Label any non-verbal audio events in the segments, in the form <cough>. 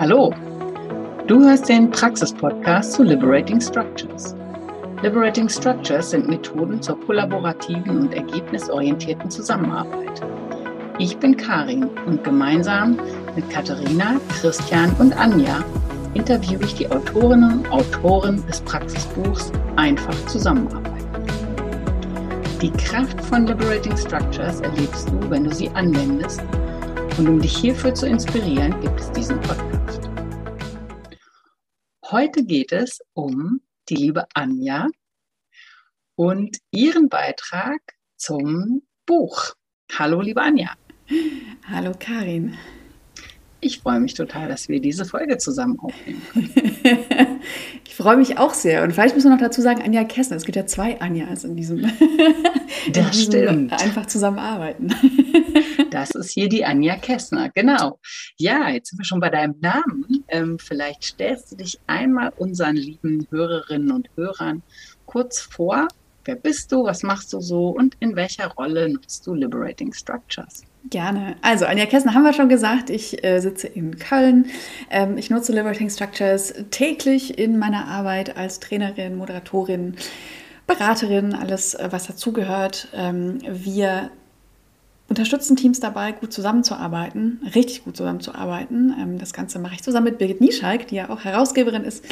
Hallo, du hörst den Praxis-Podcast zu Liberating Structures. Liberating Structures sind Methoden zur kollaborativen und ergebnisorientierten Zusammenarbeit. Ich bin Karin und gemeinsam mit Katharina, Christian und Anja interviewe ich die Autorinnen und Autoren des Praxisbuchs Einfach zusammenarbeiten. Die Kraft von Liberating Structures erlebst du, wenn du sie anwendest. Und um dich hierfür zu inspirieren, gibt es diesen Podcast. Heute geht es um die liebe Anja und ihren Beitrag zum Buch. Hallo, liebe Anja. Hallo, Karin. Ich freue mich total, dass wir diese Folge zusammen aufnehmen können. <laughs> ich freue mich auch sehr. Und vielleicht muss man noch dazu sagen, Anja Kessner. Es gibt ja zwei Anjas in diesem, <laughs> das in diesem stimmt. einfach zusammenarbeiten. Das ist hier die Anja Kessner, genau. Ja, jetzt sind wir schon bei deinem Namen. Ähm, vielleicht stellst du dich einmal unseren lieben Hörerinnen und Hörern kurz vor. Wer bist du? Was machst du so? Und in welcher Rolle nutzt du Liberating Structures? Gerne. Also, Anja Kessner haben wir schon gesagt. Ich äh, sitze in Köln. Ähm, ich nutze Liberating Structures täglich in meiner Arbeit als Trainerin, Moderatorin, Beraterin, alles, äh, was dazugehört. Ähm, wir unterstützen Teams dabei, gut zusammenzuarbeiten, richtig gut zusammenzuarbeiten. Ähm, das Ganze mache ich zusammen mit Birgit Nieschalk, die ja auch Herausgeberin ist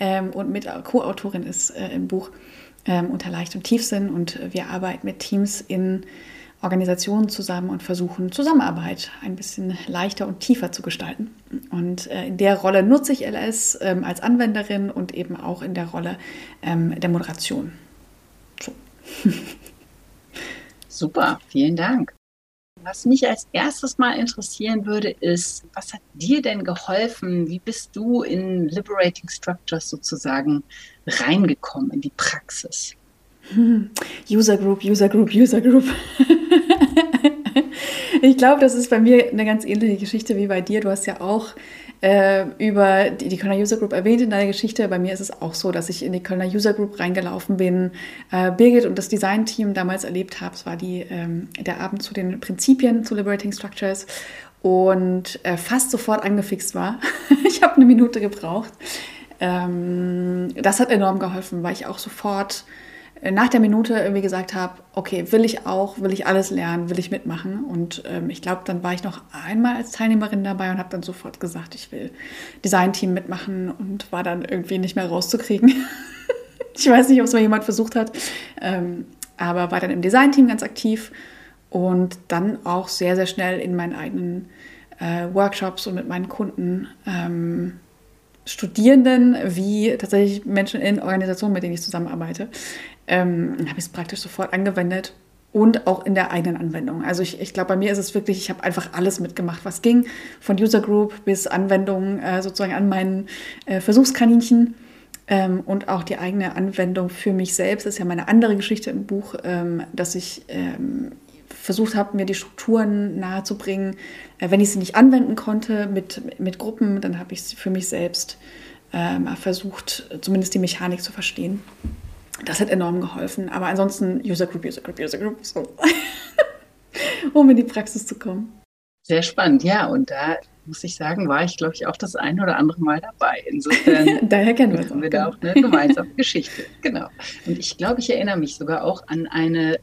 ähm, und mit Co-Autorin ist äh, im Buch ähm, Unter Leicht und Tiefsinn. Und wir arbeiten mit Teams in Organisationen zusammen und versuchen, Zusammenarbeit ein bisschen leichter und tiefer zu gestalten. Und äh, in der Rolle nutze ich LS ähm, als Anwenderin und eben auch in der Rolle ähm, der Moderation. So. <laughs> Super, vielen Dank. Was mich als erstes mal interessieren würde, ist, was hat dir denn geholfen? Wie bist du in Liberating Structures sozusagen reingekommen in die Praxis? User Group, User Group, User Group. <laughs> ich glaube, das ist bei mir eine ganz ähnliche Geschichte wie bei dir. Du hast ja auch äh, über die, die Kölner User Group erwähnt in deiner Geschichte. Bei mir ist es auch so, dass ich in die Kölner User Group reingelaufen bin, äh, Birgit und das Design-Team damals erlebt habe. Es war die, ähm, der Abend zu den Prinzipien zu Liberating Structures und äh, fast sofort angefixt war. <laughs> ich habe eine Minute gebraucht. Ähm, das hat enorm geholfen, weil ich auch sofort nach der Minute irgendwie gesagt habe, okay, will ich auch, will ich alles lernen, will ich mitmachen. Und ähm, ich glaube, dann war ich noch einmal als Teilnehmerin dabei und habe dann sofort gesagt, ich will Designteam mitmachen und war dann irgendwie nicht mehr rauszukriegen. <laughs> ich weiß nicht, ob es mal jemand versucht hat, ähm, aber war dann im Designteam ganz aktiv und dann auch sehr, sehr schnell in meinen eigenen äh, Workshops und mit meinen Kunden. Ähm, Studierenden wie tatsächlich Menschen in Organisationen, mit denen ich zusammenarbeite, ähm, habe ich es praktisch sofort angewendet und auch in der eigenen Anwendung. Also ich, ich glaube, bei mir ist es wirklich, ich habe einfach alles mitgemacht, was ging, von User Group bis Anwendung äh, sozusagen an meinen äh, Versuchskaninchen. Ähm, und auch die eigene Anwendung für mich selbst das ist ja meine andere Geschichte im Buch, ähm, dass ich ähm, versucht habe, mir die Strukturen nahezubringen. Äh, wenn ich sie nicht anwenden konnte mit, mit Gruppen, dann habe ich es für mich selbst ähm, versucht, zumindest die Mechanik zu verstehen. Das hat enorm geholfen. Aber ansonsten User Group, User Group, User Group, so. <laughs> um in die Praxis zu kommen. Sehr spannend, ja. Und da muss ich sagen, war ich, glaube ich, auch das eine oder andere Mal dabei. Insofern <laughs> Daher kennen wir, haben wir da auch eine gemeinsame Geschichte. Genau. Und ich glaube, ich erinnere mich sogar auch an eine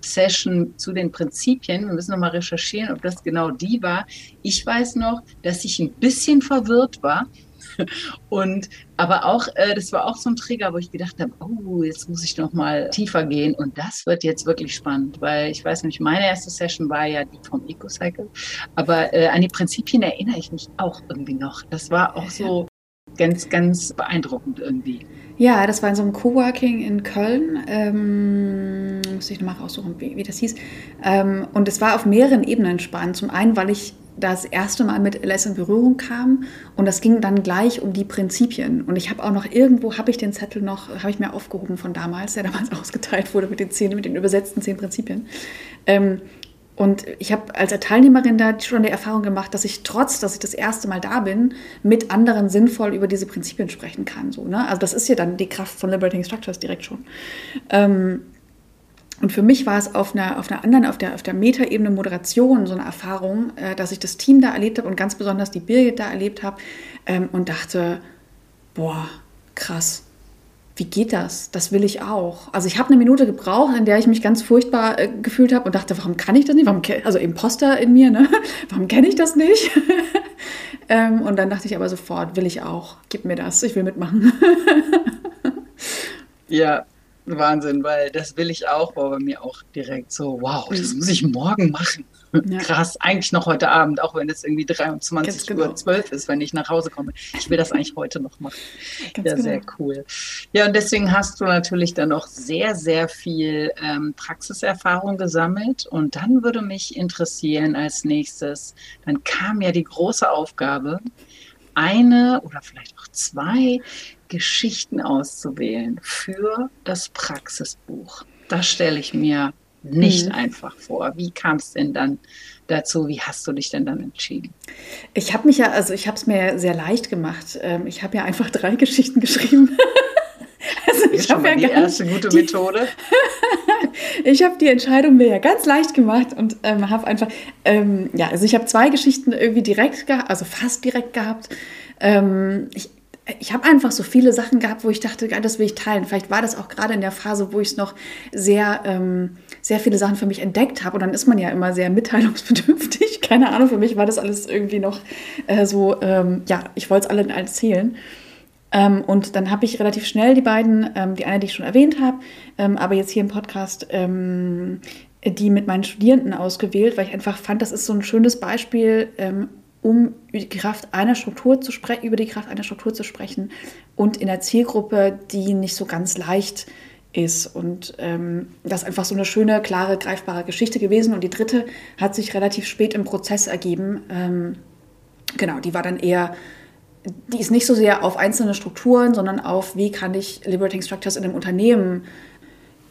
Session zu den Prinzipien. Wir müssen nochmal recherchieren, ob das genau die war. Ich weiß noch, dass ich ein bisschen verwirrt war, und aber auch, äh, das war auch so ein Trigger, wo ich gedacht habe, oh, jetzt muss ich noch mal tiefer gehen. Und das wird jetzt wirklich spannend, weil ich weiß nicht, meine erste Session war ja die vom EcoCycle. Aber äh, an die Prinzipien erinnere ich mich auch irgendwie noch. Das war auch so ganz, ganz beeindruckend irgendwie. Ja, das war in so einem Coworking in Köln. Ähm, muss ich nochmal raussuchen, wie, wie das hieß. Ähm, und es war auf mehreren Ebenen spannend. Zum einen, weil ich das erste Mal mit LS in Berührung kam und das ging dann gleich um die Prinzipien. Und ich habe auch noch irgendwo, habe ich den Zettel noch, habe ich mir aufgehoben von damals, der damals <laughs> ausgeteilt wurde mit den zehn, mit den übersetzten zehn Prinzipien. Ähm, und ich habe als Teilnehmerin da schon die Erfahrung gemacht, dass ich trotz, dass ich das erste Mal da bin, mit anderen sinnvoll über diese Prinzipien sprechen kann. So, ne? Also das ist ja dann die Kraft von Liberating Structures direkt schon. Ähm, Und für mich war es auf einer, auf einer anderen, auf der, auf der Metaebene Moderation so eine Erfahrung, äh, dass ich das Team da erlebt habe und ganz besonders die Birgit da erlebt habe ähm, und dachte, boah, krass, wie geht das? Das will ich auch. Also ich habe eine Minute gebraucht, in der ich mich ganz furchtbar äh, gefühlt habe und dachte, warum kann ich das nicht? Warum, also Imposter in mir, ne? <laughs> Warum kenne ich das nicht? <laughs> ähm, und dann dachte ich aber sofort, will ich auch. Gib mir das, ich will mitmachen. <laughs> ja, Wahnsinn, weil das will ich auch, war bei mir auch direkt so, wow, das mhm. muss ich morgen machen. Ja. Krass, eigentlich noch heute Abend, auch wenn es irgendwie 23 genau. Uhr 12 ist, wenn ich nach Hause komme. Ich will das eigentlich heute noch machen. Ganz ja, genau. sehr cool. Ja, und deswegen hast du natürlich dann auch sehr, sehr viel ähm, Praxiserfahrung gesammelt. Und dann würde mich interessieren als nächstes, dann kam ja die große Aufgabe, eine oder vielleicht auch zwei Geschichten auszuwählen für das Praxisbuch. Das stelle ich mir nicht mhm. einfach vor. Wie kam es denn dann dazu? Wie hast du dich denn dann entschieden? Ich habe mich ja, also ich habe es mir sehr leicht gemacht. Ähm, ich habe ja einfach drei Geschichten geschrieben. <laughs> also ich habe ja die erste gute die, Methode. <laughs> ich habe die Entscheidung mir ja ganz leicht gemacht und ähm, habe einfach, ähm, ja, also ich habe zwei Geschichten irgendwie direkt, also fast direkt gehabt. Ähm, ich, ich habe einfach so viele Sachen gehabt, wo ich dachte, das will ich teilen. Vielleicht war das auch gerade in der Phase, wo ich es noch sehr, ähm, sehr viele Sachen für mich entdeckt habe. Und dann ist man ja immer sehr mitteilungsbedürftig. <laughs> Keine Ahnung, für mich war das alles irgendwie noch äh, so, ähm, ja, ich wollte es allen erzählen. Ähm, und dann habe ich relativ schnell die beiden, ähm, die eine, die ich schon erwähnt habe, ähm, aber jetzt hier im Podcast, ähm, die mit meinen Studierenden ausgewählt, weil ich einfach fand, das ist so ein schönes Beispiel, um die Kraft einer Struktur zu sprechen, über die Kraft einer Struktur zu sprechen und in der Zielgruppe, die nicht so ganz leicht ist. Und ähm, das ist einfach so eine schöne, klare, greifbare Geschichte gewesen. Und die dritte hat sich relativ spät im Prozess ergeben. Ähm, genau, die war dann eher, die ist nicht so sehr auf einzelne Strukturen, sondern auf, wie kann ich Liberating Structures in einem Unternehmen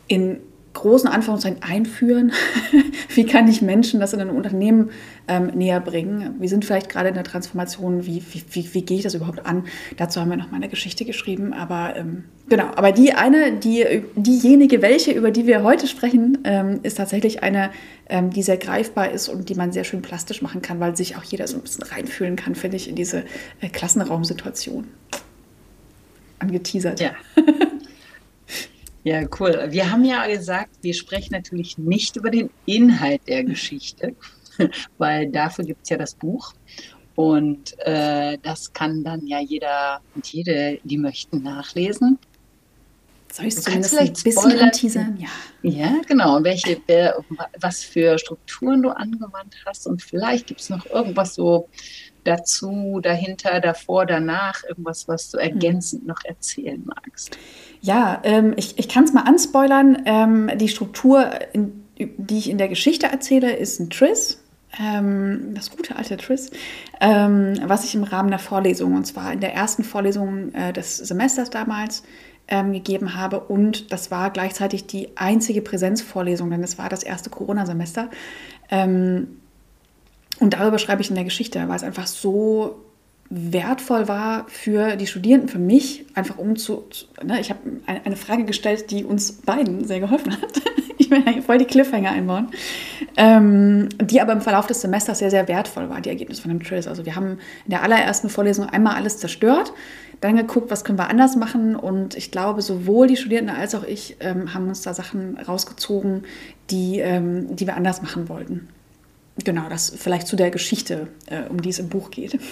in großen Anführungszeichen einführen? <laughs> wie kann ich Menschen das in ein Unternehmen ähm, näher bringen? Wir sind vielleicht gerade in der Transformation, wie, wie, wie, wie, gehe ich das überhaupt an? Dazu haben wir noch mal eine Geschichte geschrieben, aber ähm, genau, aber die eine, die, diejenige, welche, über die wir heute sprechen, ähm, ist tatsächlich eine, ähm, die sehr greifbar ist und die man sehr schön plastisch machen kann, weil sich auch jeder so ein bisschen reinfühlen kann, finde ich, in diese äh, Klassenraumsituation. Angeteasert. Ja. <laughs> Ja, cool. Wir haben ja gesagt, wir sprechen natürlich nicht über den Inhalt der Geschichte, <laughs> weil dafür gibt es ja das Buch. Und äh, das kann dann ja jeder und jede, die möchten, nachlesen. Soll ich es zumindest ein bisschen anteasern? Ja. ja, genau. Und welche, was für Strukturen du angewandt hast. Und vielleicht gibt es noch irgendwas so dazu, dahinter, davor, danach, irgendwas, was du hm. ergänzend noch erzählen magst. Ja, ähm, ich, ich kann es mal anspoilern. Ähm, die Struktur, in, die ich in der Geschichte erzähle, ist ein Triss. Ähm, das gute alte Triss, ähm, was ich im Rahmen der Vorlesung, und zwar in der ersten Vorlesung äh, des Semesters damals, ähm, gegeben habe. Und das war gleichzeitig die einzige Präsenzvorlesung, denn es war das erste Corona-Semester. Ähm, und darüber schreibe ich in der Geschichte, weil es einfach so wertvoll war für die Studierenden, für mich, einfach um zu, zu ne, ich habe eine Frage gestellt, die uns beiden sehr geholfen hat. <laughs> ich will voll die Cliffhanger einbauen, ähm, die aber im Verlauf des Semesters sehr, sehr wertvoll war, die Ergebnisse von dem Trails. Also wir haben in der allerersten Vorlesung einmal alles zerstört, dann geguckt, was können wir anders machen und ich glaube, sowohl die Studierenden als auch ich ähm, haben uns da Sachen rausgezogen, die, ähm, die wir anders machen wollten. Genau, das vielleicht zu der Geschichte, äh, um die es im Buch geht. <laughs>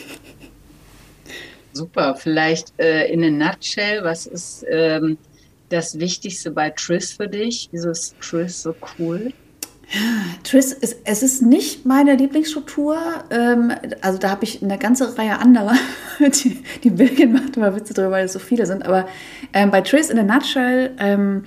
Super. Vielleicht äh, in a nutshell, was ist ähm, das Wichtigste bei Tris für dich? Wieso ist Tris so cool? Tris, ist, es ist nicht meine Lieblingsstruktur. Ähm, also da habe ich eine ganze Reihe anderer. <laughs> die, die Birgit macht immer Witze drüber, weil es so viele sind. Aber ähm, bei Tris in a nutshell ähm,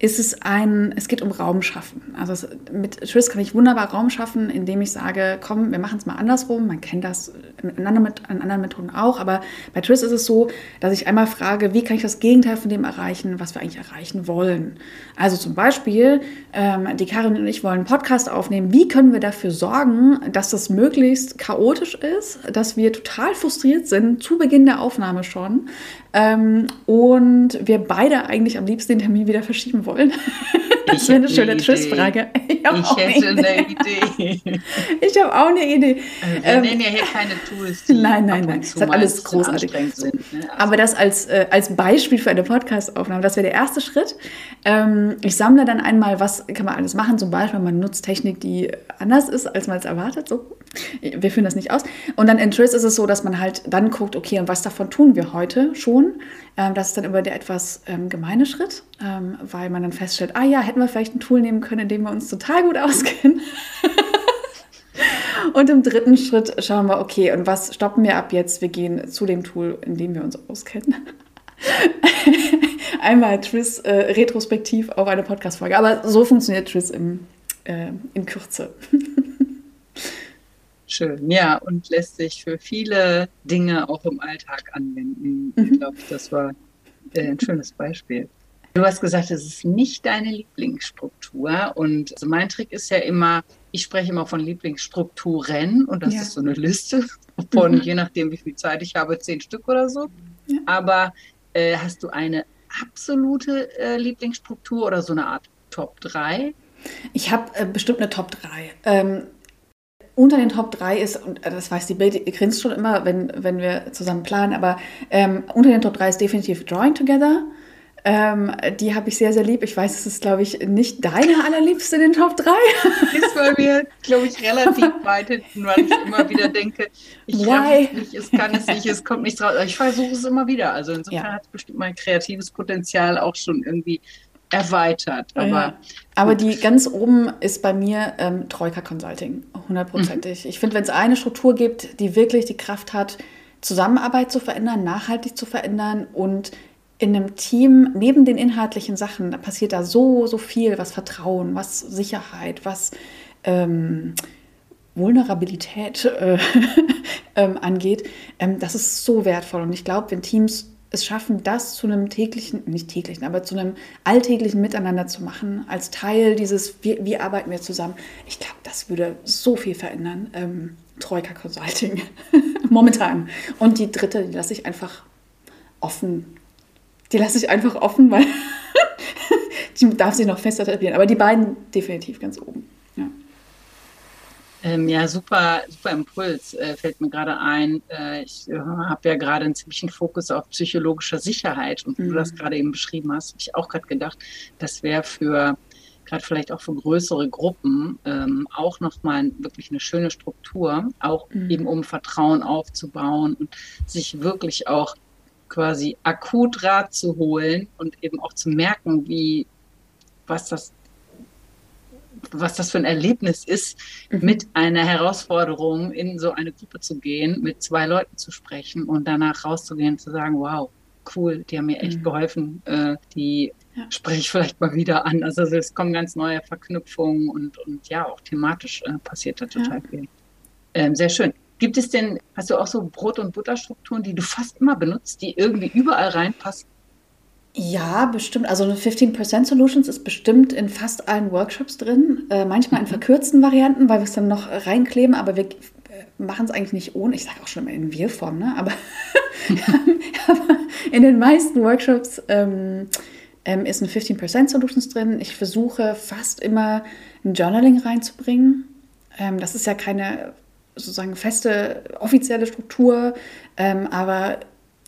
ist es ein, es geht um Raum schaffen. Also es, mit Tris kann ich wunderbar Raum schaffen, indem ich sage, komm, wir machen es mal andersrum. Man kennt das in anderen, in anderen Methoden auch, aber bei Tris ist es so, dass ich einmal frage, wie kann ich das Gegenteil von dem erreichen, was wir eigentlich erreichen wollen. Also zum Beispiel, ähm, die Karin und ich wollen einen Podcast aufnehmen. Wie können wir dafür sorgen, dass das möglichst chaotisch ist, dass wir total frustriert sind, zu Beginn der Aufnahme schon, ähm, und wir beide eigentlich am liebsten den Termin wieder verschieben wollen? Wollen? <laughs> Das wäre eine schöne Tschüss-Frage. <laughs> Ich, ich hätte eine <laughs> Idee. ich habe auch eine Idee. Also wir ähm, nennen ja hier keine Tools, die Nein, nein, nein. Das hat alles großartig. Sind, ne? also Aber das als, äh, als Beispiel für eine Podcast-Aufnahme, das wäre der erste Schritt. Ähm, ich sammle dann einmal, was kann man alles machen. Zum Beispiel, man nutzt Technik, die anders ist, als man es erwartet. So. Wir führen das nicht aus. Und dann in Tris ist es so, dass man halt dann guckt, okay, und was davon tun wir heute schon? Ähm, das ist dann immer der etwas ähm, gemeine Schritt, ähm, weil man dann feststellt, ah ja, hätten wir vielleicht ein Tool nehmen können, in dem wir uns total gut auskennen. <laughs> und im dritten Schritt schauen wir, okay, und was stoppen wir ab jetzt? Wir gehen zu dem Tool, in dem wir uns auskennen. <laughs> Einmal Tris äh, retrospektiv auf eine Podcast-Folge. Aber so funktioniert Tris im, äh, in Kürze. <laughs> Schön, ja, und lässt sich für viele Dinge auch im Alltag anwenden. Mhm. Ich glaube, das war äh, ein schönes Beispiel. Du hast gesagt, es ist nicht deine Lieblingsstruktur. Und also mein Trick ist ja immer, ich spreche immer von Lieblingsstrukturen und das ja. ist so eine Liste von, mhm. je nachdem, wie viel Zeit ich habe, zehn Stück oder so. Ja. Aber äh, hast du eine absolute äh, Lieblingsstruktur oder so eine Art Top 3? Ich habe äh, bestimmt eine Top 3. Ähm, unter den Top 3 ist, und äh, das weiß die Bild, ihr grinst schon immer, wenn, wenn wir zusammen planen, aber ähm, unter den Top 3 ist definitiv Drawing Together. Ähm, die habe ich sehr, sehr lieb. Ich weiß, es ist, glaube ich, nicht deine allerliebste in den Top 3. <laughs> Ist bei mir, glaube ich, relativ <laughs> weit hinten, weil ich immer wieder denke, ich kann es nicht, es kann es nicht, es kommt nicht raus. Ich versuche es immer wieder. Also insofern ja. hat es bestimmt mein kreatives Potenzial auch schon irgendwie erweitert. Aber, ja. aber die ganz oben ist bei mir ähm, Troika Consulting, hundertprozentig. Mhm. Ich finde, wenn es eine Struktur gibt, die wirklich die Kraft hat, Zusammenarbeit zu verändern, nachhaltig zu verändern und in einem Team, neben den inhaltlichen Sachen, passiert da so, so viel, was Vertrauen, was Sicherheit, was ähm, Vulnerabilität äh, <laughs> ähm, angeht. Ähm, das ist so wertvoll. Und ich glaube, wenn Teams es schaffen, das zu einem täglichen, nicht täglichen, aber zu einem alltäglichen Miteinander zu machen, als Teil dieses, wie, wie arbeiten wir zusammen, ich glaube, das würde so viel verändern. Ähm, Troika Consulting <laughs> momentan. Und die dritte, die lasse ich einfach offen. Die lasse ich einfach offen, weil <laughs> die darf sich noch fester etablieren. Aber die beiden definitiv ganz oben. Ja. Ähm, ja, super, super Impuls äh, fällt mir gerade ein. Äh, ich äh, habe ja gerade einen ziemlichen Fokus auf psychologische Sicherheit und mhm. du das gerade eben beschrieben hast, habe ich auch gerade gedacht, das wäre für gerade vielleicht auch für größere Gruppen ähm, auch nochmal wirklich eine schöne Struktur, auch mhm. eben um Vertrauen aufzubauen und sich wirklich auch quasi akut Rat zu holen und eben auch zu merken, wie was das was das für ein Erlebnis ist, mhm. mit einer Herausforderung in so eine Gruppe zu gehen, mit zwei Leuten zu sprechen und danach rauszugehen und zu sagen, wow, cool, die haben mir echt mhm. geholfen, äh, die ja. spreche ich vielleicht mal wieder an. Also es kommen ganz neue Verknüpfungen und, und ja, auch thematisch äh, passiert da total ja. viel. Ähm, sehr schön. Gibt es denn, hast du auch so Brot- und Butterstrukturen, die du fast immer benutzt, die irgendwie überall reinpassen? Ja, bestimmt. Also 15% Solutions ist bestimmt in fast allen Workshops drin. Äh, manchmal in mhm. verkürzten Varianten, weil wir es dann noch reinkleben, aber wir äh, machen es eigentlich nicht ohne. Ich sage auch schon immer in Wir-Form, ne? aber, aber, <laughs> in den meisten Workshops ähm, ähm, ist ein 15% Solutions drin. Ich versuche fast immer ein Journaling reinzubringen. Ähm, das ist ja keine sozusagen feste offizielle Struktur, ähm, aber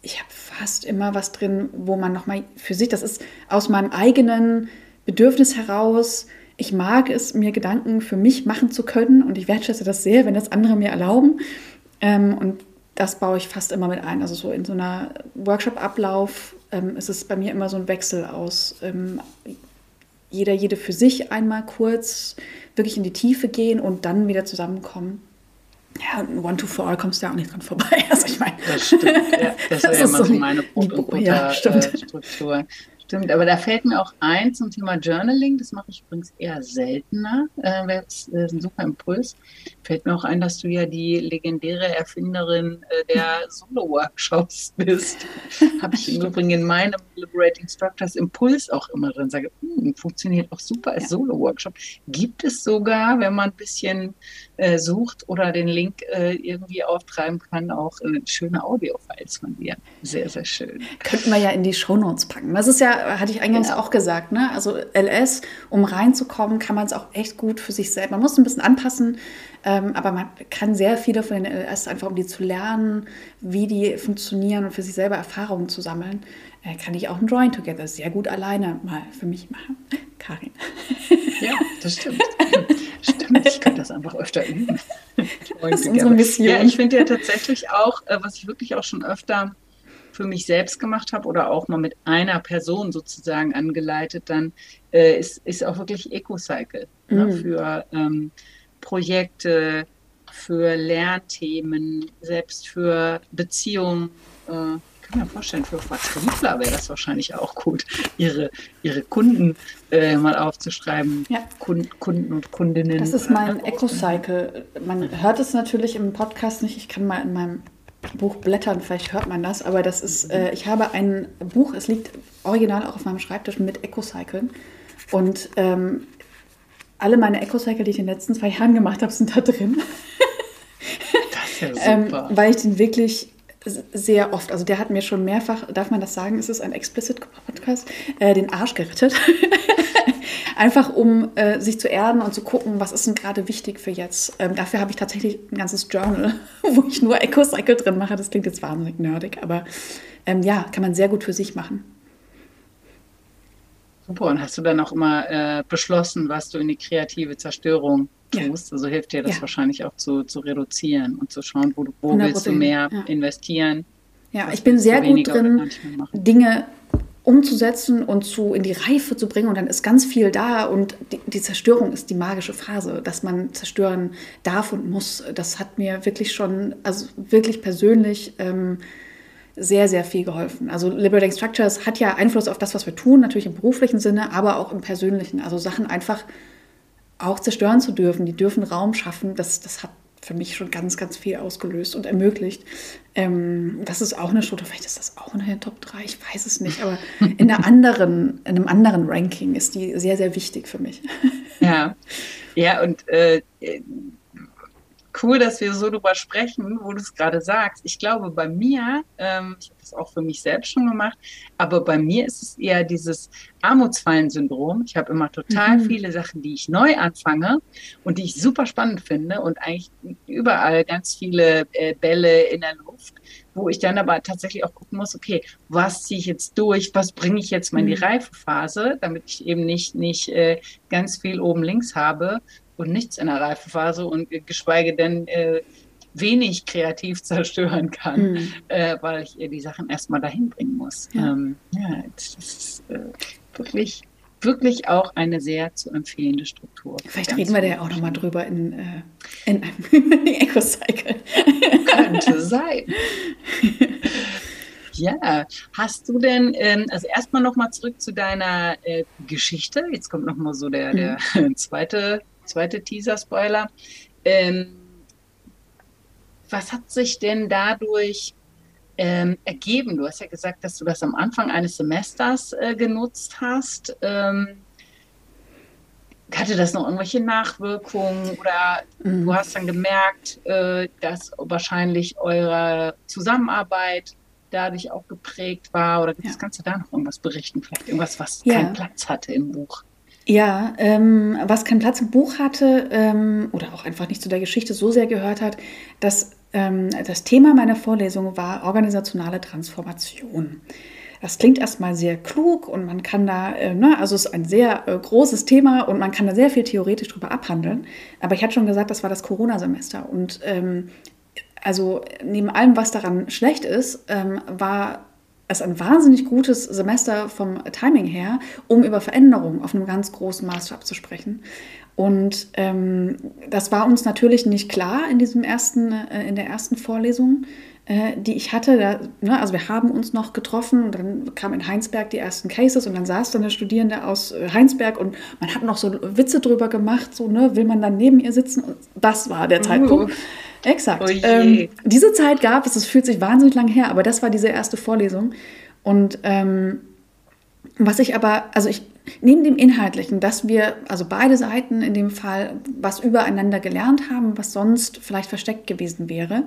ich habe fast immer was drin, wo man nochmal für sich, das ist aus meinem eigenen Bedürfnis heraus, ich mag es, mir Gedanken für mich machen zu können und ich wertschätze das sehr, wenn das andere mir erlauben. Ähm, und das baue ich fast immer mit ein. Also so in so einer Workshop-Ablauf ähm, ist es bei mir immer so ein Wechsel aus ähm, jeder, jede für sich einmal kurz wirklich in die Tiefe gehen und dann wieder zusammenkommen. Ja, und One to For kommst du ja auch nicht dran vorbei. <laughs> Also ich meine, das stimmt. Ja, <laughs> das, das ist ja immer so meine Brot- und Butter-Struktur. Ja, Stimmt, aber da fällt mir auch ein zum Thema Journaling, das mache ich übrigens eher seltener, äh, das ist ein super Impuls. Fällt mir auch ein, dass du ja die legendäre Erfinderin äh, der <laughs> Solo-Workshops bist. Habe ich im Übrigen in meinem Liberating Structures Impuls auch immer drin. Sage, hm, funktioniert auch super als ja. Solo-Workshop. Gibt es sogar, wenn man ein bisschen äh, sucht oder den Link äh, irgendwie auftreiben kann, auch äh, schöne Audio-Files von dir. Sehr, sehr schön. Könnten wir ja in die Shownotes packen. Das ist ja hatte ich eingangs genau. auch gesagt. Ne? Also LS, um reinzukommen, kann man es auch echt gut für sich selbst. Man muss ein bisschen anpassen, ähm, aber man kann sehr viele von den LS einfach, um die zu lernen, wie die funktionieren und für sich selber Erfahrungen zu sammeln, äh, kann ich auch ein Drawing Together sehr gut alleine mal für mich machen. <laughs> Karin. Ja, das <laughs> stimmt. stimmt, ich könnte das einfach öfter üben. Das ist unsere Mission. Ja, ich finde ja tatsächlich auch, äh, was ich wirklich auch schon öfter für mich selbst gemacht habe oder auch mal mit einer Person sozusagen angeleitet, dann äh, ist, ist auch wirklich EcoCycle ne, mhm. ne, für ähm, Projekte, für Lernthemen, selbst für Beziehungen. Äh, ich kann mir vorstellen, für Vertriebler wäre das wahrscheinlich auch gut, ihre, ihre Kunden äh, mal aufzuschreiben. Ja. Kunden, Kunden und Kundinnen. Das ist mein EcoCycle. Man hört es natürlich im Podcast nicht. Ich kann mal in meinem Buch blättern, vielleicht hört man das, aber das ist, äh, ich habe ein Buch, es liegt original auch auf meinem Schreibtisch mit EcoCycle. Und ähm, alle meine EcoCycle, die ich in den letzten zwei Jahren gemacht habe, sind da drin. Das ist ja super. ähm, weil ich den wirklich sehr oft, also der hat mir schon mehrfach, darf man das sagen, ist es ein explicit Podcast, äh, den Arsch gerettet. <laughs> Einfach um äh, sich zu erden und zu gucken, was ist denn gerade wichtig für jetzt. Ähm, dafür habe ich tatsächlich ein ganzes Journal, <laughs> wo ich nur EcoCycle drin mache. Das klingt jetzt wahnsinnig nerdig, aber ähm, ja, kann man sehr gut für sich machen. Super, und hast du dann auch immer äh, beschlossen, was du in die kreative Zerstörung tust? Ja. Also hilft dir das ja. wahrscheinlich auch zu, zu reduzieren und zu schauen, wo, wo willst du mehr ja. investieren. Ja, ich bin sehr gut drin, Dinge umzusetzen und zu, in die Reife zu bringen und dann ist ganz viel da und die, die, Zerstörung ist die magische Phase, dass man zerstören darf und muss. Das hat mir wirklich schon, also wirklich persönlich ähm, sehr, sehr viel geholfen. Also Liberating Structures hat ja Einfluss auf das, was wir tun, natürlich im beruflichen Sinne, aber auch im persönlichen. Also Sachen einfach auch zerstören zu dürfen, die dürfen Raum schaffen, das, das hat für mich schon ganz, ganz viel ausgelöst und ermöglicht. Ähm, das ist auch eine Struktur, vielleicht ist das auch in der Top 3, ich weiß es nicht, aber in, einer anderen, in einem anderen Ranking ist die sehr, sehr wichtig für mich. Ja, ja und äh, cool, dass wir so drüber sprechen, wo du es gerade sagst. Ich glaube, bei mir, ähm, ich habe das auch für mich selbst schon gemacht, aber bei mir ist es eher dieses Armutsfallen-Syndrom. Ich habe immer total mhm. viele Sachen, die ich neu anfange und die ich super spannend finde und eigentlich überall ganz viele äh, Bälle in der Luft, wo ich dann aber tatsächlich auch gucken muss, okay, was ziehe ich jetzt durch, was bringe ich jetzt mal in die mhm. Reifephase, damit ich eben nicht, nicht äh, ganz viel oben links habe und nichts in der Reifephase und geschweige denn äh, wenig kreativ <laughs> zerstören kann, mhm. äh, weil ich ihr die Sachen erstmal dahin bringen muss. Ja, ähm, ja das ist äh, wirklich, wirklich auch eine sehr zu empfehlende Struktur. Vielleicht reden wir da ja auch nochmal drüber in, äh, in einem <laughs> Eco-Cycle. Könnte <laughs> sein. Ja, hast du denn, ähm, also erstmal nochmal zurück zu deiner äh, Geschichte. Jetzt kommt nochmal so der, der mhm. zweite zweite Teaser-Spoiler. Ähm, was hat sich denn dadurch ähm, ergeben? Du hast ja gesagt, dass du das am Anfang eines Semesters äh, genutzt hast. Ähm, hatte das noch irgendwelche Nachwirkungen oder mhm. du hast dann gemerkt, äh, dass wahrscheinlich eure Zusammenarbeit dadurch auch geprägt war? Oder ja. kannst du da noch irgendwas berichten? Vielleicht irgendwas, was ja. keinen Platz hatte im Buch? Ja, ähm, was keinen Platz im Buch hatte ähm, oder auch einfach nicht zu der Geschichte so sehr gehört hat, dass ähm, das Thema meiner Vorlesung war organisationale Transformation. Das klingt erstmal sehr klug und man kann da, äh, ne, also es ist ein sehr äh, großes Thema und man kann da sehr viel theoretisch drüber abhandeln. Aber ich hatte schon gesagt, das war das Corona-Semester und ähm, also neben allem, was daran schlecht ist, ähm, war es ein wahnsinnig gutes Semester vom Timing her, um über Veränderungen auf einem ganz großen Maßstab zu sprechen. Und ähm, das war uns natürlich nicht klar in diesem ersten, äh, in der ersten Vorlesung, äh, die ich hatte. Da, ne, also wir haben uns noch getroffen und dann kamen in Heinsberg die ersten Cases und dann saß dann eine Studierende aus äh, Heinsberg und man hat noch so Witze drüber gemacht, so ne, will man dann neben ihr sitzen? Und das war der Zeitpunkt. Uh. Exakt. Oh ähm, diese Zeit gab es, es fühlt sich wahnsinnig lang her, aber das war diese erste Vorlesung. Und ähm, was ich aber, also ich, neben dem Inhaltlichen, dass wir, also beide Seiten in dem Fall, was übereinander gelernt haben, was sonst vielleicht versteckt gewesen wäre,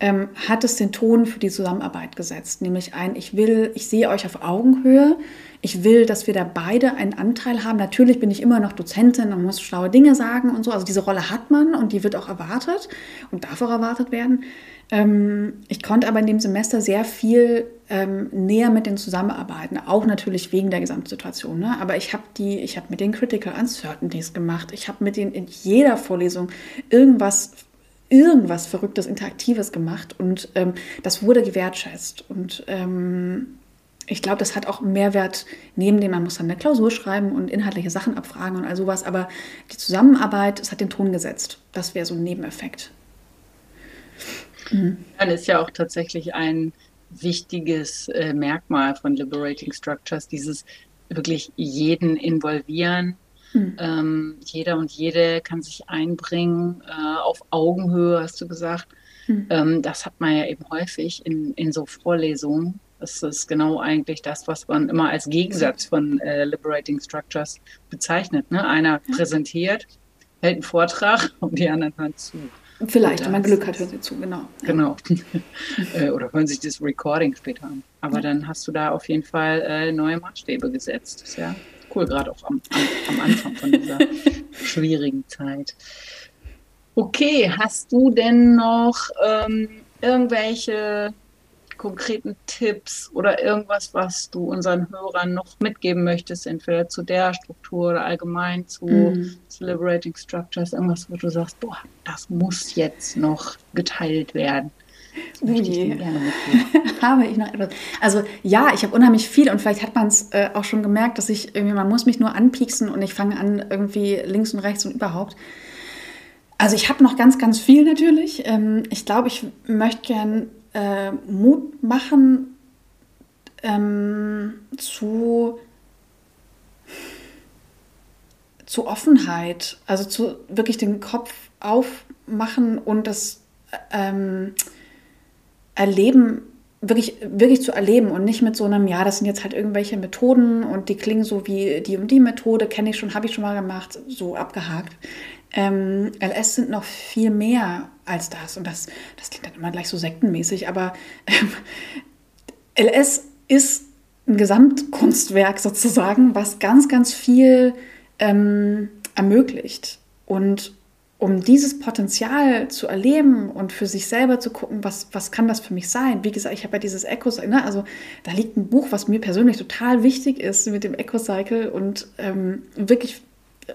ähm, hat es den Ton für die Zusammenarbeit gesetzt. Nämlich ein, ich will, ich sehe euch auf Augenhöhe, Ich will, dass wir da beide einen Anteil haben. Natürlich bin ich immer noch Dozentin und muss schlaue Dinge sagen und so. Also diese Rolle hat man und die wird auch erwartet und darf auch erwartet werden. Ähm, ich konnte aber in dem Semester sehr viel ähm, näher mit denen zusammenarbeiten, auch natürlich wegen der Gesamtsituation. Ne? Aber ich habe die, ich habe mit den Critical Uncertainties gemacht. Ich habe mit denen in jeder Vorlesung irgendwas irgendwas Verrücktes, Interaktives gemacht und ähm, das wurde gewertschätzt. Und ähm, ich glaube, das hat auch einen Mehrwert, neben dem man muss dann eine Klausur schreiben und inhaltliche Sachen abfragen und all sowas. Aber die Zusammenarbeit, es hat den Ton gesetzt. Das wäre so ein Nebeneffekt. Mhm. Dann ist ja auch tatsächlich ein wichtiges äh, Merkmal von Liberating Structures, dieses wirklich jeden involvieren. Mhm. Ähm, jeder und jede kann sich einbringen, äh, auf Augenhöhe, hast du gesagt. Mhm. Ähm, das hat man ja eben häufig in, in so Vorlesungen. Das ist genau eigentlich das, was man immer als Gegensatz von äh, Liberating Structures bezeichnet. Ne? Einer ja. präsentiert, hält einen Vortrag <laughs> und die anderen hören zu. Vielleicht, wenn man Glück hat, hören sie zu, genau. Genau. <laughs> Äh, oder hören sich das Recording später an. Aber ja. dann hast du da auf jeden Fall äh, neue Maßstäbe gesetzt. Ja cool, gerade auch am, am, am Anfang von dieser <laughs> schwierigen Zeit. Okay, hast du denn noch ähm, irgendwelche konkreten Tipps oder irgendwas, was du unseren Hörern noch mitgeben möchtest, entweder zu der Struktur oder allgemein zu mm. Celebrating Structures, irgendwas, wo du sagst, boah, das muss jetzt noch geteilt werden. Möchte ich <laughs> habe ich noch etwas? Also ja, ich habe unheimlich viel und vielleicht hat man es äh, auch schon gemerkt, dass ich irgendwie, man muss mich nur anpieksen und ich fange an irgendwie links und rechts und überhaupt. Also ich habe noch ganz, ganz viel natürlich. Ähm, ich glaube, ich möchte gern äh, Mut machen ähm, zu, zu Offenheit, also zu wirklich den Kopf aufmachen und das ähm, Erleben wirklich, wirklich zu erleben und nicht mit so einem, ja, das sind jetzt halt irgendwelche Methoden und die klingen so wie die und die Methode, kenne ich schon, habe ich schon mal gemacht, so abgehakt. Ähm, LS sind noch viel mehr als das. Und das, das klingt dann immer gleich so sektenmäßig, aber ähm, LS ist ein Gesamtkunstwerk sozusagen, was ganz, ganz viel ähm, ermöglicht. Und um dieses Potenzial zu erleben und für sich selber zu gucken, was, was kann das für mich sein? Wie gesagt, ich habe ja dieses Eco-Cycle, ne? also da liegt ein Buch, was mir persönlich total wichtig ist mit dem Eco-Cycle und ähm, wirklich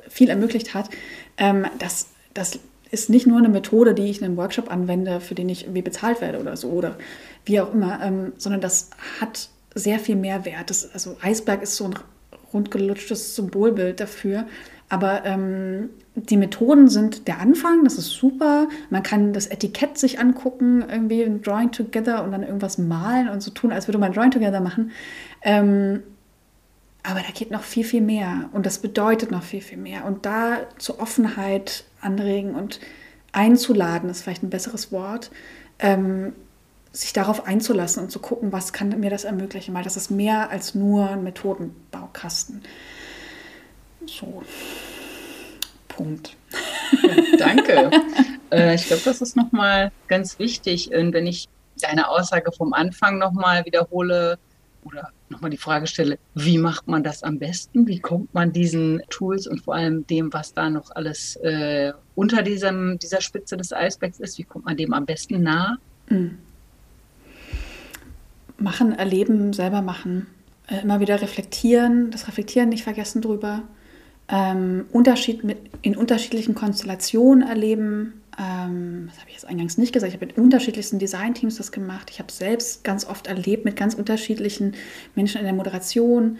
viel ermöglicht hat. Ähm, das, das ist nicht nur eine Methode, die ich in einem Workshop anwende, für den ich irgendwie bezahlt werde oder so oder wie auch immer, ähm, sondern das hat sehr viel mehr Wert. Das, also Eisberg ist so ein rundgelutschtes Symbolbild dafür. Aber ähm, die Methoden sind der Anfang, das ist super. Man kann das Etikett sich angucken, irgendwie ein Drawing Together und dann irgendwas malen und so tun, als würde man ein Drawing Together machen. Ähm, aber da geht noch viel, viel mehr und das bedeutet noch viel, viel mehr. Und da zur Offenheit anregen und einzuladen, ist vielleicht ein besseres Wort, ähm, sich darauf einzulassen und zu gucken, was kann mir das ermöglichen, weil das ist mehr als nur ein Methodenbaukasten. So, Punkt. <laughs> Danke. äh, ich glaube, das ist nochmal ganz wichtig, wenn ich deine Aussage vom Anfang nochmal wiederhole oder nochmal die Frage stelle, wie macht man das am besten? Wie kommt man diesen Tools und vor allem dem, was da noch alles äh, unter diesem, dieser Spitze des Eisbergs ist, wie kommt man dem am besten nah? Mhm. Machen, erleben, selber machen. Äh, immer wieder reflektieren, das Reflektieren nicht vergessen drüber. Ähm, Unterschied mit, in unterschiedlichen Konstellationen erleben, ähm, das habe ich jetzt eingangs nicht gesagt, ich habe mit unterschiedlichsten Designteams das gemacht. Ich habe selbst ganz oft erlebt mit ganz unterschiedlichen Menschen in der Moderation.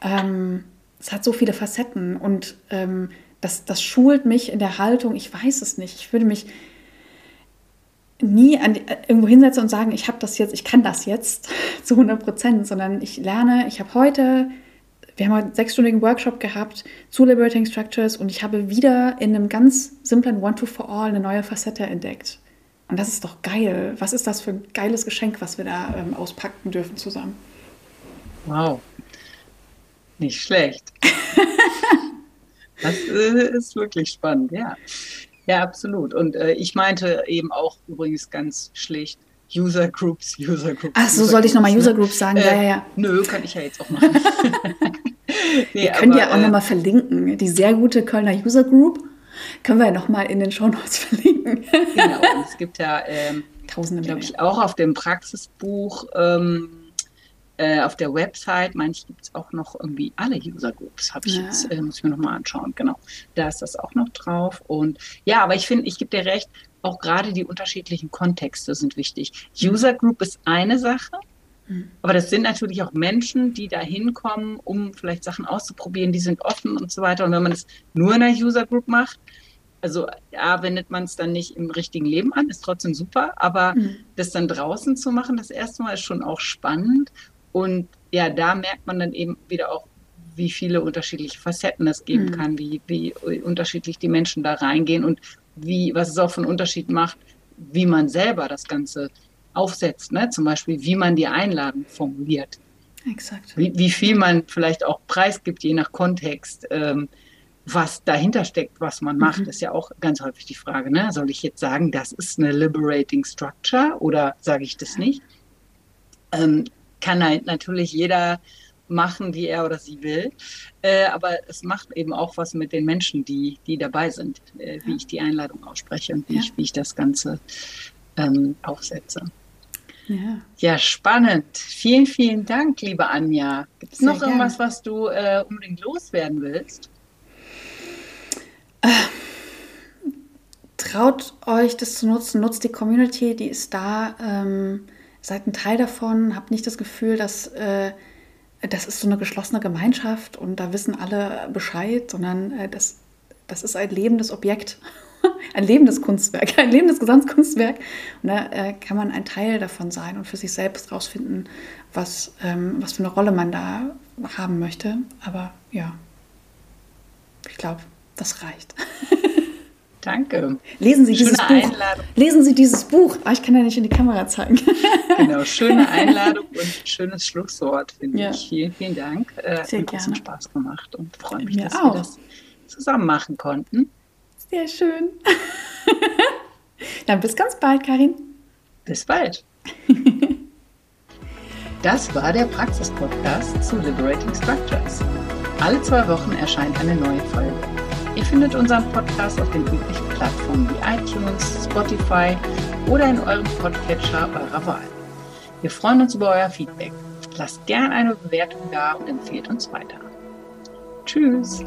Ähm, es hat so viele Facetten und ähm, das, das schult mich in der Haltung. Ich weiß es nicht. Ich würde mich nie an, äh, irgendwo hinsetzen und sagen, ich habe das jetzt, ich kann das jetzt <laughs> zu 100 Prozent, sondern ich lerne, ich habe heute wir haben einen sechsstündigen Workshop gehabt zu Liberating Structures und ich habe wieder in einem ganz simplen One-to-For-All eine neue Facette entdeckt. Und das ist doch geil. Was ist das für ein geiles Geschenk, was wir da ähm, auspacken dürfen zusammen? Wow. Nicht schlecht. <laughs> das äh, ist wirklich spannend, ja. Ja, absolut. Und äh, ich meinte eben auch übrigens ganz schlicht, User Groups, User Groups. Ach so, sollte ich nochmal User Groups sagen? Äh, ja, ja, ja. Nö, kann ich ja jetzt auch machen. <laughs> <laughs> nee, wir können aber, ja auch äh, nochmal verlinken. Die sehr gute Kölner User Group können wir ja nochmal in den Show Notes <laughs> verlinken. genau, und es gibt ja, ähm, Tausende, glaube ich, auch auf dem Praxisbuch ähm, äh, auf der Website, manchmal gibt es auch noch irgendwie alle User Groups, habe ich ja. jetzt, äh, muss ich mir nochmal anschauen, genau. Da ist das auch noch drauf. Und ja, aber ich finde, ich gebe dir recht, auch gerade die unterschiedlichen Kontexte sind wichtig. User Group ist eine Sache, mhm. aber das sind natürlich auch Menschen, die da hinkommen, um vielleicht Sachen auszuprobieren, die sind offen und so weiter. Und wenn man es nur in einer User Group macht, also ja, wendet man es dann nicht im richtigen Leben an, ist trotzdem super, aber mhm. das dann draußen zu machen, das erste Mal ist schon auch spannend. Und ja, da merkt man dann eben wieder auch, wie viele unterschiedliche Facetten es geben mhm. kann, wie, wie unterschiedlich die Menschen da reingehen und wie, was es auch für einen Unterschied macht, wie man selber das Ganze aufsetzt. Ne? Zum Beispiel, wie man die Einladung formuliert. Exakt. Wie, wie viel man vielleicht auch preisgibt, je nach Kontext. Ähm, was dahinter steckt, was man macht, mhm. ist ja auch ganz häufig die Frage. Ne? Soll ich jetzt sagen, das ist eine liberating structure oder sage ich das nicht? Ähm, kann halt natürlich jeder machen, wie er oder sie will. Äh, aber es macht eben auch was mit den Menschen, die, die dabei sind, äh, wie ich die Einladung ausspreche und wie, ja. ich, wie ich das Ganze ähm, aufsetze. Ja. ja, spannend. Vielen, vielen Dank, liebe Anja. Gibt es noch gern. irgendwas, was du äh, unbedingt loswerden willst? Traut euch das zu nutzen, nutzt die Community, die ist da. Ähm, seid ein Teil davon, habt nicht das Gefühl, dass äh, das ist so eine geschlossene Gemeinschaft und da wissen alle Bescheid, sondern äh, das, das ist ein lebendes Objekt, <laughs> ein lebendes Kunstwerk, <laughs> ein lebendes Gesamtkunstwerk. Und da äh, kann man ein Teil davon sein und für sich selbst rausfinden, was, ähm, was für eine Rolle man da haben möchte. Aber ja, ich glaube, das reicht. <laughs> Danke. Lesen Sie dieses schöne Buch. Einladung. Lesen Sie dieses Buch. Ah, ich kann ja nicht in die Kamera zeigen. <laughs> genau, schöne <laughs> Einladung und schönes Schlusswort, finde ja. ich. Vielen, vielen Dank. Äh, Sehr hat großen Spaß gemacht und freue mich, Mir dass auch. wir das zusammen machen konnten. Sehr schön. <laughs> Dann bis ganz bald, Karin. Bis bald. Das war der Praxis-Podcast zu Liberating Structures. Alle zwei Wochen erscheint eine neue Folge. Ihr findet unseren Podcast auf den üblichen Plattformen wie iTunes, Spotify oder in eurem Podcatcher eurer Wahl. Wir freuen uns über euer Feedback. Lasst gern eine Bewertung da und empfehlt uns weiter. Tschüss!